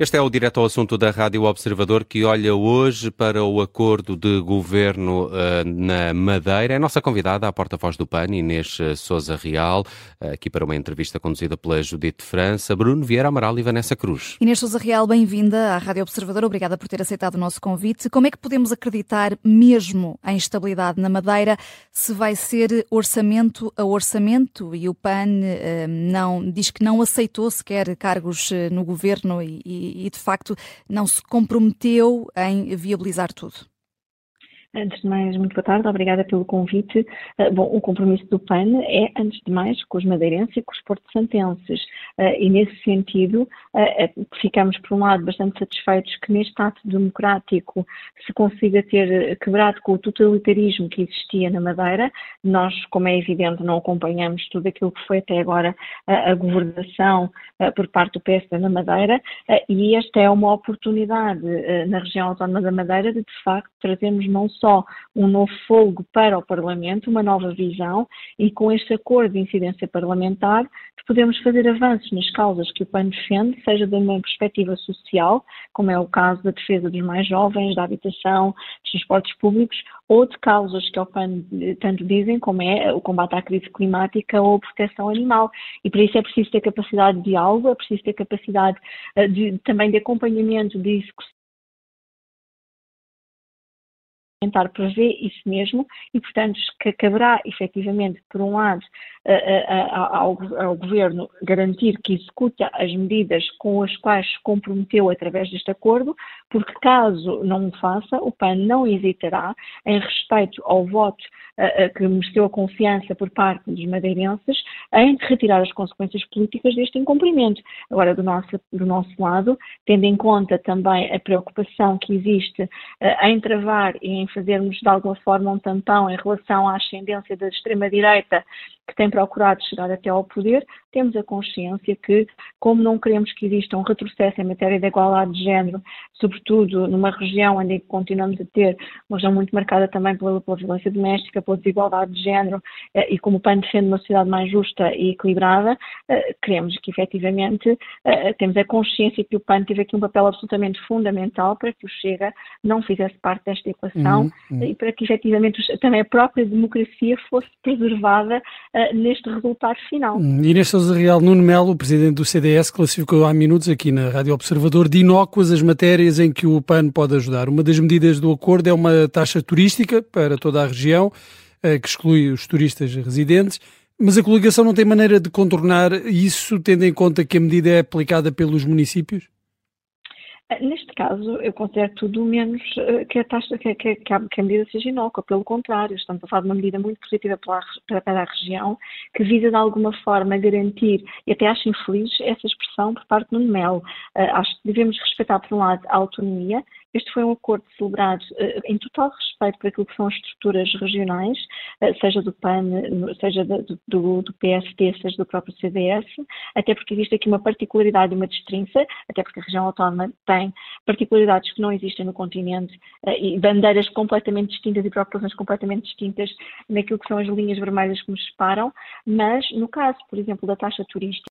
Este é o direto ao assunto da Rádio Observador que olha hoje para o acordo de governo uh, na Madeira. É nossa convidada, a porta-voz do PAN, Inês Souza Real, uh, aqui para uma entrevista conduzida pela Judite França, Bruno Vieira Amaral e Vanessa Cruz. Inês Souza Real, bem-vinda à Rádio Observador. Obrigada por ter aceitado o nosso convite. Como é que podemos acreditar mesmo em estabilidade na Madeira se vai ser orçamento a orçamento e o PAN uh, não, diz que não aceitou sequer cargos no governo e, e e, de facto não se comprometeu em viabilizar tudo. Antes de mais, muito boa tarde, obrigada pelo convite. Uh, bom, o compromisso do PAN é, antes de mais, com os madeirenses e com os porto-santenses. Uh, e, nesse sentido, uh, ficamos, por um lado, bastante satisfeitos que neste ato democrático se consiga ter quebrado com o totalitarismo que existia na Madeira. Nós, como é evidente, não acompanhamos tudo aquilo que foi até agora a governação por parte do PSD na Madeira e esta é uma oportunidade na região autónoma da Madeira de, de facto, trazermos não só um novo fogo para o Parlamento, uma nova visão, e com este acordo de incidência parlamentar podemos fazer avanços nas causas que o PAN defende, seja de uma perspectiva social, como é o caso da defesa dos mais jovens, da habitação, dos transportes públicos, ou de causas que o PAN tanto dizem, como é o combate à crise climática ou a proteção animal. E para isso é preciso ter capacidade de diálogo, é preciso ter capacidade eh, de, também de acompanhamento de execução tentar prever isso mesmo e, portanto, que caberá efetivamente, por um lado, ao, ao, Governo garantir que executa as medidas com as quais se comprometeu através deste acordo, porque caso não o faça, o PAN não hesitará, em respeito ao voto que mereceu a confiança por parte dos madeirenses, em retirar as consequências políticas deste incumprimento. Agora, do nosso, do nosso lado, tendo em conta também a preocupação que existe em travar e em fazermos de alguma forma um tampão em relação à ascendência da extrema-direita que tem procurado chegar até ao poder, temos a consciência que, como não queremos que exista um retrocesso em matéria de igualdade de género, sobretudo numa região onde continuamos a ter uma região muito marcada também pela, pela violência doméstica, pela desigualdade de género, eh, e como o PAN defende uma sociedade mais justa e equilibrada, eh, queremos que efetivamente eh, temos a consciência que o PAN teve aqui um papel absolutamente fundamental para que o Chega não fizesse parte desta equação uhum, uhum. e para que efetivamente também a própria democracia fosse preservada uh, neste resultado final. Inês Sousa Real, Nuno Melo, presidente do CDS, classificou há minutos aqui na Rádio Observador de inócuas as matérias em que o PAN pode ajudar. Uma das medidas do acordo é uma taxa turística para toda a região, uh, que exclui os turistas residentes. Mas a coligação não tem maneira de contornar isso, tendo em conta que a medida é aplicada pelos municípios? Neste caso, eu considero tudo menos eh, que a taxa, que, que, que, a, medida seja inócua. Pelo contrário, estamos a falar de uma medida muito positiva para, para, a região, que visa de alguma forma garantir, e até acho infeliz essa expressão por parte do MEL. Uh, acho que devemos respeitar, por um lado, a autonomia este foi um acordo celebrado uh, em total respeito por aquilo que são as estruturas regionais, uh, seja do PAN, seja do, do, do, PSD, seja do próprio CDS, até porque existe aqui uma particularidade e uma destrinça, até porque a região autónoma tem particularidades que não existem no continente uh, e bandeiras completamente distintas e preocupações completamente distintas naquilo que são as linhas vermelhas que nos separam, mas no caso, por exemplo, da taxa turística,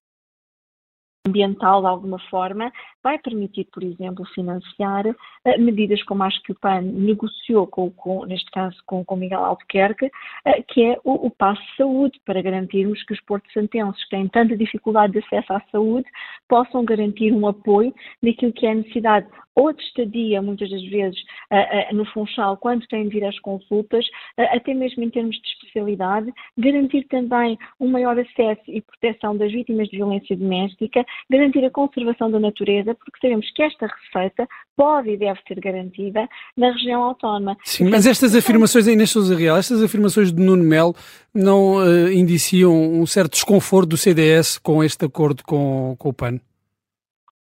ambiental de alguma forma, vai permitir, por exemplo, financiar uh, medidas como acho que o PAN negociou, com, com neste caso com, com Miguel Albuquerque, uh, que é o, o passo de saúde, para garantirmos que os porto-santenses que têm tanta dificuldade de acesso à saúde possam garantir um apoio naquilo que é a necessidade ou de estadia, muitas das vezes, uh, no Funchal, quando têm de vir às consultas, até mesmo em termos de especialidade, garantir também um maior acesso e proteção das vítimas de violência doméstica, garantir a conservação da natureza, porque sabemos que esta receita pode e deve ser garantida na região autónoma. Sim, mas estas afirmações aí Inês Sousa Real, estas afirmações de Nuno Melo não indiciam um certo desconforto do CDS com este acordo com, com o PAN?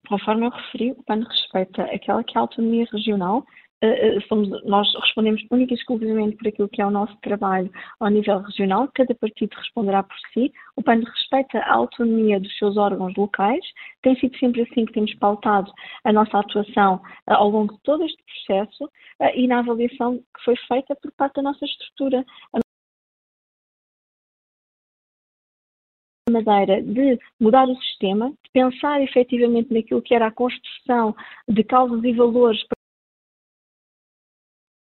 Conforme eu referi, o PAN respeita aquela que é a autonomia regional. Uh, somos, nós respondemos única e exclusivamente por aquilo que é o nosso trabalho ao nível regional, cada partido responderá por si. O PAN respeita a autonomia dos seus órgãos locais, tem sido sempre assim que temos pautado a nossa atuação uh, ao longo de todo este processo e na avaliação que foi feita por parte da nossa estrutura. Madeira de mudar o sistema, de pensar efetivamente naquilo que era a construção de causas e valores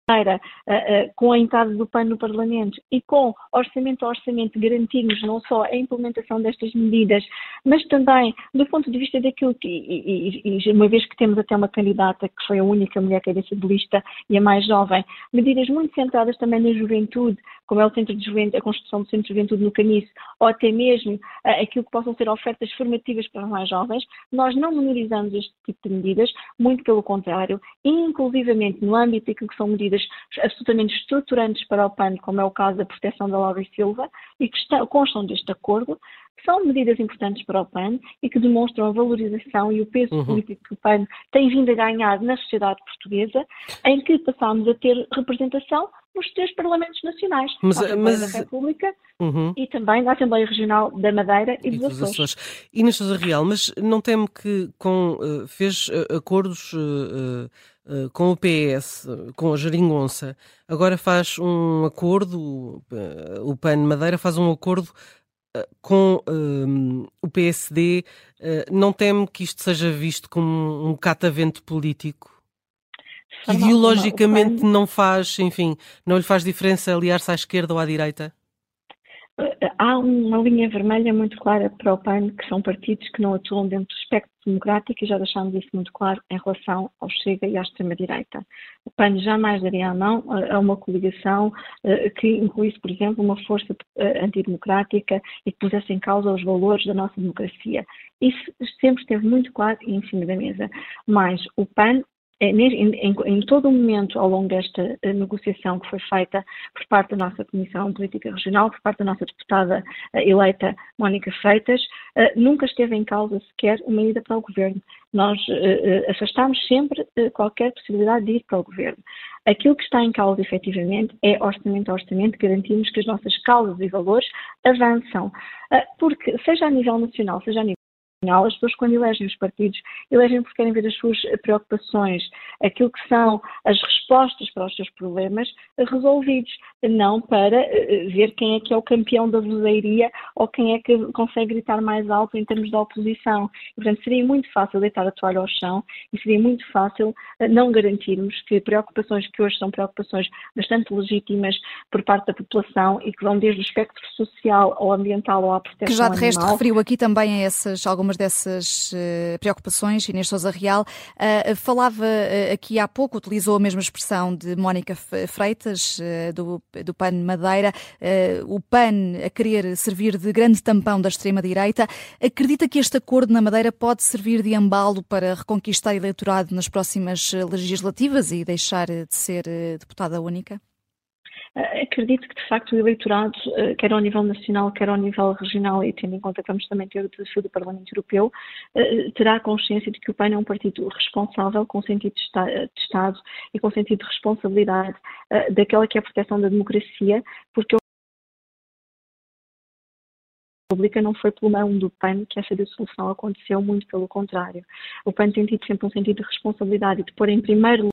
Madeira, uh, uh, com a entrada do PAN no Parlamento e com orçamento a orçamento garantirmos não só a implementação destas medidas, mas também do ponto de vista daquilo que, e, e, e uma vez que temos até uma candidata que foi a única mulher cabeça de lista e a mais jovem, medidas muito centradas também na juventude, como é o centro de juventude, a construção do centro de juventude no Caniço, ou até mesmo uh, aquilo que possam ser ofertas formativas para os mais jovens, nós não menorizamos este tipo de medidas, muito pelo contrário, inclusivamente no âmbito daquilo que são medidas medidas absolutamente estruturantes para o PAN, como é o caso da proteção da Laura Silva, e que está, constam deste acordo, que são medidas importantes para o PAN e que demonstram a valorização e o peso uhum. político que o PAN tem vindo a ganhar na sociedade portuguesa, em que passámos a ter representação nos três parlamentos nacionais, mas, na mas... da República uhum. e também na Assembleia Regional da Madeira e, e dos Açores. Açores. Inês Sousa Real, mas não teme que com, uh, fez uh, acordos uh, com o PS, com a Jeringonça, agora faz um acordo, o PAN Madeira faz um acordo com o PSD, não teme que isto seja visto como um catavento político? Ideologicamente não faz, enfim, não lhe faz diferença aliar-se à esquerda ou à direita? Há uma linha vermelha muito clara para o PAN, que são partidos que não atuam dentro do espectro democrático, e já deixámos isso muito claro em relação ao Chega e à extrema-direita. O PAN jamais daria a mão a uma coligação eh, que incluísse, por exemplo, uma força eh, antidemocrática e que pusesse em causa os valores da nossa democracia. Isso sempre esteve muito claro e em cima da mesa. Mas o PAN em, em, em, todo o momento ao longo desta eh, negociação que foi feita por parte da nossa Comissão Política Regional, por parte da nossa deputada eh, eleita Mónica Freitas, eh, nunca esteve em causa sequer uma ida para o governo. Nós afastámos sempre qualquer possibilidade de ir para o governo. Aquilo que está em causa, efetivamente, é orçamento a orçamento, garantimos que as nossas causas e valores avançam. Porque, seja a nível nacional, seja a nível as pessoas, quando elegem os partidos, elegem porque querem ver as suas preocupações, aquilo que são as respostas para os seus problemas resolvidos, não para eh, ver quem é que é o campeão da vozeiria ou quem é que consegue gritar mais alto em termos de oposição. portanto, seria muito fácil deitar a toalha ao chão e seria muito fácil eh, não garantirmos que preocupações que hoje são preocupações bastante legítimas por parte da população e que vão desde o espectro social ao ambiental ou à proteção Que já de resto referiu aqui também a essas algumas algumas dessas uh, preocupações, Inês Sousa Real. Uh, falava uh, aqui há pouco, utilizou a mesma expressão de Mónica Freitas, do, do PAN Madeira, o PAN a querer servir de grande tampão da extrema-direita. Acredita que este acordo na Madeira pode servir de embalo para reconquistar eleitorado nas próximas legislativas e deixar de ser deputada única? Eh, acredito que, de facto, o eleitorado, eh, quer ao nível nacional, quer ao nível regional, e tendo em conta que vamos também ter o desafio do Parlamento Europeu, eh, terá consciência de que o PAN é um partido responsável, com sentido de Estado e com sentido de responsabilidade daquela que é a proteção da democracia, porque a República não foi pelo mão do PAN que essa dissolução aconteceu, muito pelo contrário. O PAN tem tido sempre um sentido de responsabilidade e de pôr em primeiro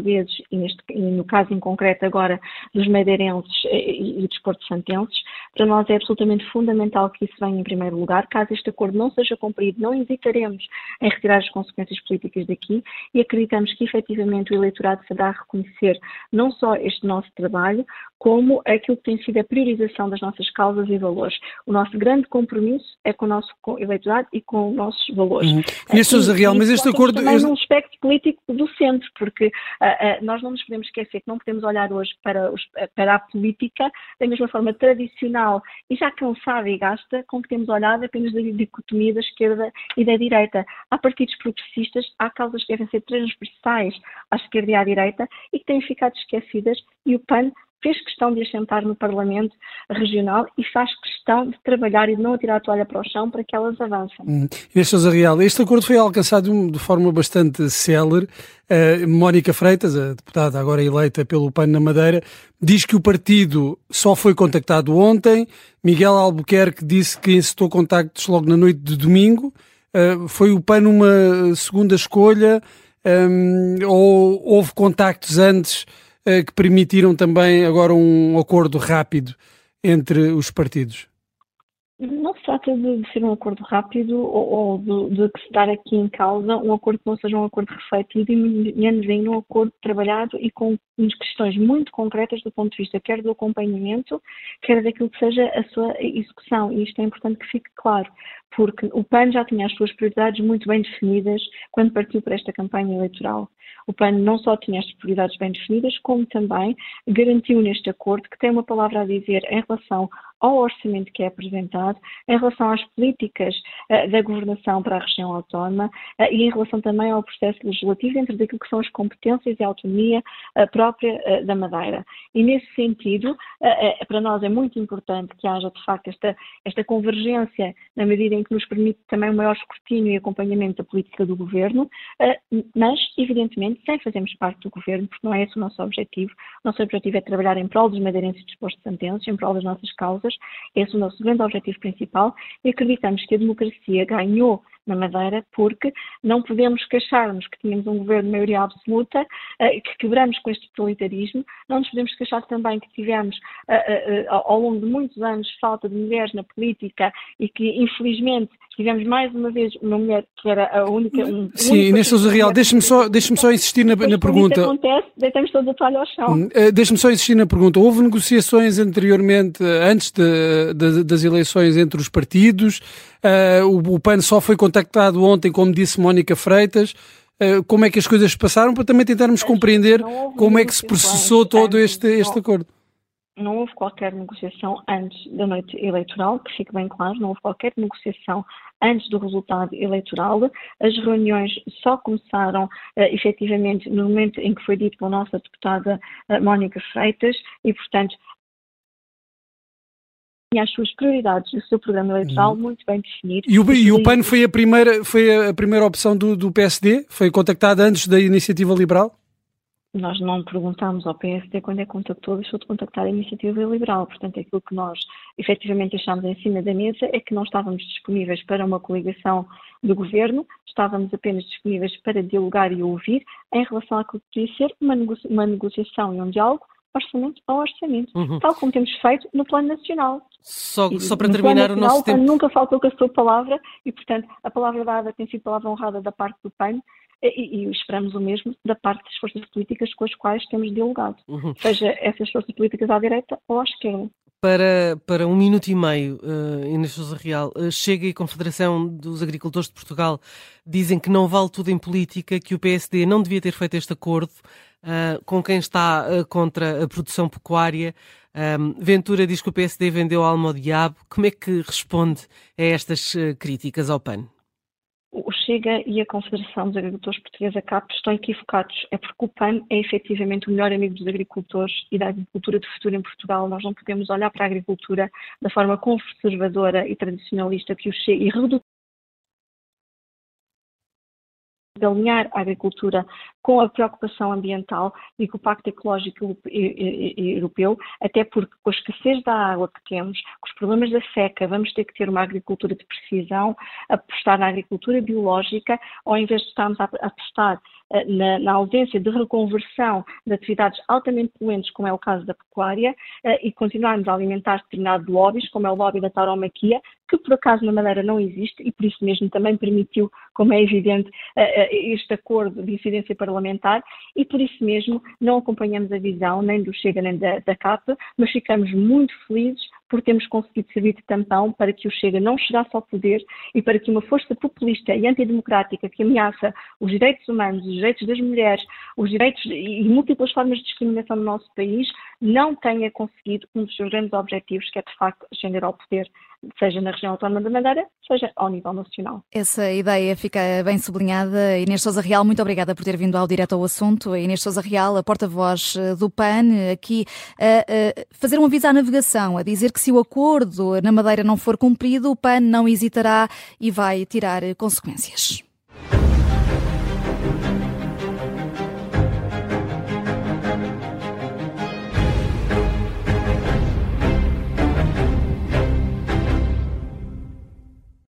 portugueses, e, neste, e no caso em concreto agora dos madeirenses e, e dos porto-santenses, para nós é absolutamente fundamental que isso venha em primeiro lugar. Caso este acordo não seja cumprido, não hesitaremos em retirar as consequências políticas daqui e acreditamos que efetivamente o eleitorado saberá reconhecer não só este nosso trabalho, como aquilo que tem sido a priorização das nossas causas e valores. O nosso grande compromisso é com o nosso eleitorado e com os nossos valores. Uhum. Neste Real, mas este acordo... Também este... num aspecto político do centro, porque uh, uh, nós não nos podemos esquecer que não podemos olhar hoje para, os, para a política da mesma forma tradicional e já cansada e gasta com que temos olhado apenas da dicotomia da esquerda e da direita. Há partidos progressistas, há causas que devem ser transversais à esquerda e à direita e que têm ficado esquecidas e o PAN fez questão de assentar no Parlamento Regional e faz questão de trabalhar e de não atirar a toalha para o chão para que elas avancem. Hum. Inês Real, este acordo foi alcançado de forma bastante célere. Uh, Mónica Freitas, a deputada agora eleita pelo PAN na Madeira, diz que o partido só foi contactado ontem. Miguel Albuquerque disse que incitou contactos logo na noite de domingo. Uh, foi o PAN uma segunda escolha um, ou houve contactos antes que permitiram também agora um acordo rápido entre os partidos? Não se trata de, ser um acordo rápido ou, ou de, de, aqui em causa um acordo que não seja um acordo refletido e menos ainda um acordo trabalhado e com questões muito concretas do ponto de vista quer do acompanhamento, quer daquilo que seja a sua execução. E isto é importante que fique claro, porque o PAN já tinha as suas prioridades muito bem definidas quando partiu para esta campanha eleitoral. O PAN não só tinha estas prioridades bem definidas, como também garantiu neste acordo que tem uma palavra a dizer em relação ao orçamento que é apresentado, em relação às políticas uh, da governação para a região autónoma uh, e em relação também ao processo legislativo dentro daquilo que são as competências e a autonomia uh, própria da Madeira. E nesse sentido, para nós é muito importante que haja de facto esta, esta convergência na medida em que nos permite também um maior escrutínio e acompanhamento da política do governo, mas evidentemente sem fazermos parte do governo, porque não é esse o nosso objetivo. O nosso objetivo é trabalhar em prol dos madeirenses dispostos de sentença, em prol das nossas causas esse é o nosso grande objetivo principal e acreditamos que a democracia ganhou na Madeira, porque não podemos queixar-nos que tínhamos um governo de maioria absoluta, eh, que quebramos com este totalitarismo, não nos podemos queixar também que tivemos, eh, eh, ao longo de muitos anos, falta de mulheres na política e que, infelizmente, tivemos mais uma vez uma mulher que era a única. Um, Sim, Inês Sousa Real, deixe-me só, deixe só insistir na, na pergunta. Isso acontece, deitamos toda a toalha ao chão. Uh, deixe-me só insistir na pergunta. Houve negociações anteriormente, antes de, de, das eleições entre os partidos? Uh, o, o PAN só foi contactado ontem, como disse Mónica Freitas. Uh, como é que as coisas passaram para também tentarmos compreender como é que se processou todo este, este acordo? Não houve qualquer negociação antes da noite eleitoral, que fique bem claro, não houve qualquer negociação antes do resultado eleitoral. As reuniões só começaram uh, efetivamente no momento em que foi dito pela nossa deputada uh, Mónica Freitas e, portanto, tinha as suas prioridades e o seu programa eleitoral uhum. muito bem definido. E o, e o PAN foi a primeira, foi a primeira opção do, do PSD? Foi contactado antes da Iniciativa Liberal? Nós não perguntámos ao PSD quando é que contactou, deixou de contactar a Iniciativa Liberal. Portanto, aquilo que nós efetivamente achámos em cima da mesa é que não estávamos disponíveis para uma coligação do governo, estávamos apenas disponíveis para dialogar e ouvir em relação àquilo que podia ser uma, uma negociação e um diálogo orçamento a orçamento, uhum. tal como temos feito no Plano Nacional. Só, só para terminar o nosso tempo. Nunca faltou com a sua palavra e, portanto, a palavra dada tem sido palavra honrada da parte do PAN e, e, esperamos o mesmo da parte das forças políticas com as quais temos dialogado, uhum. seja essas forças políticas à direita ou à esquerda. Para, para um minuto e meio, uh, Inês Sousa Real, uh, Chega e Confederação dos Agricultores de Portugal dizem que não vale tudo em política, que o PSD não devia ter feito este acordo uh, com quem está uh, contra a produção pecuária. Ventura diz que o PSD vendeu a alma ao diabo. Como é que responde a estas críticas ao PAN? Chega e a Confederação dos Agricultores Portugueses, a CAP, estão equivocados. É porque o PAN é efetivamente o melhor amigo dos agricultores e da agricultura do futuro em Portugal. Nós não podemos olhar para a agricultura da forma conservadora e tradicionalista que o Chega e de alinhar a agricultura com a preocupação ambiental e com o Pacto Ecológico Europeu, até porque com a escassez da água que temos, com os problemas da seca, vamos ter que ter uma agricultura de precisão, apostar na agricultura biológica, ao invés de estarmos a apostar na, na, ausência de reconversão de atividades altamente poluentes, como é o caso da pecuária, eh, e continuarmos a alimentar determinados lobbies, como é o lobby da tauromaquia, que por acaso na Madeira não existe e por isso mesmo também permitiu, como é evidente, eh, este acordo de incidência parlamentar. E por isso mesmo não acompanhamos a visão nem do Chega nem da, da CAP, mas ficamos muito felizes por termos conseguido servir de tampão para que o Chega não chegasse ao poder e para que uma força populista e antidemocrática que ameaça os direitos humanos, os direitos das mulheres, os direitos e múltiplas formas de discriminação no nosso país não tenha conseguido um dos seus grandes objetivos, que é de facto ascender ao poder seja na região autónoma da Madeira, seja ao nível nacional. Essa ideia fica bem sublinhada. Inês Sousa Real, muito obrigada por ter vindo ao direto ao assunto. Inês Sousa Real, a porta-voz eh, do PAN, aqui a, a fazer um aviso à navegação, a dizer que se o acordo na Madeira não for cumprido, o PAN não hesitará e vai tirar consequências.